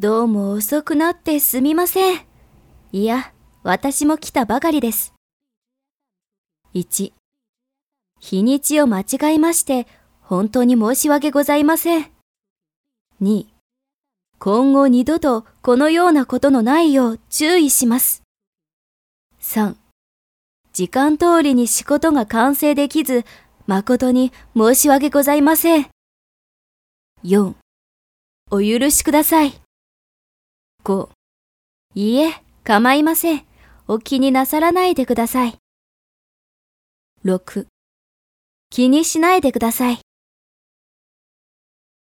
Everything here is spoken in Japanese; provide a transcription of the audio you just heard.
どうも遅くなってすみません。いや、私も来たばかりです。1、日にちを間違えまして、本当に申し訳ございません。2、今後二度とこのようなことのないよう注意します。3、時間通りに仕事が完成できず、誠に申し訳ございません。4、お許しください。5、いいえ、構いません。お気になさらないでください。6、気にしないでください。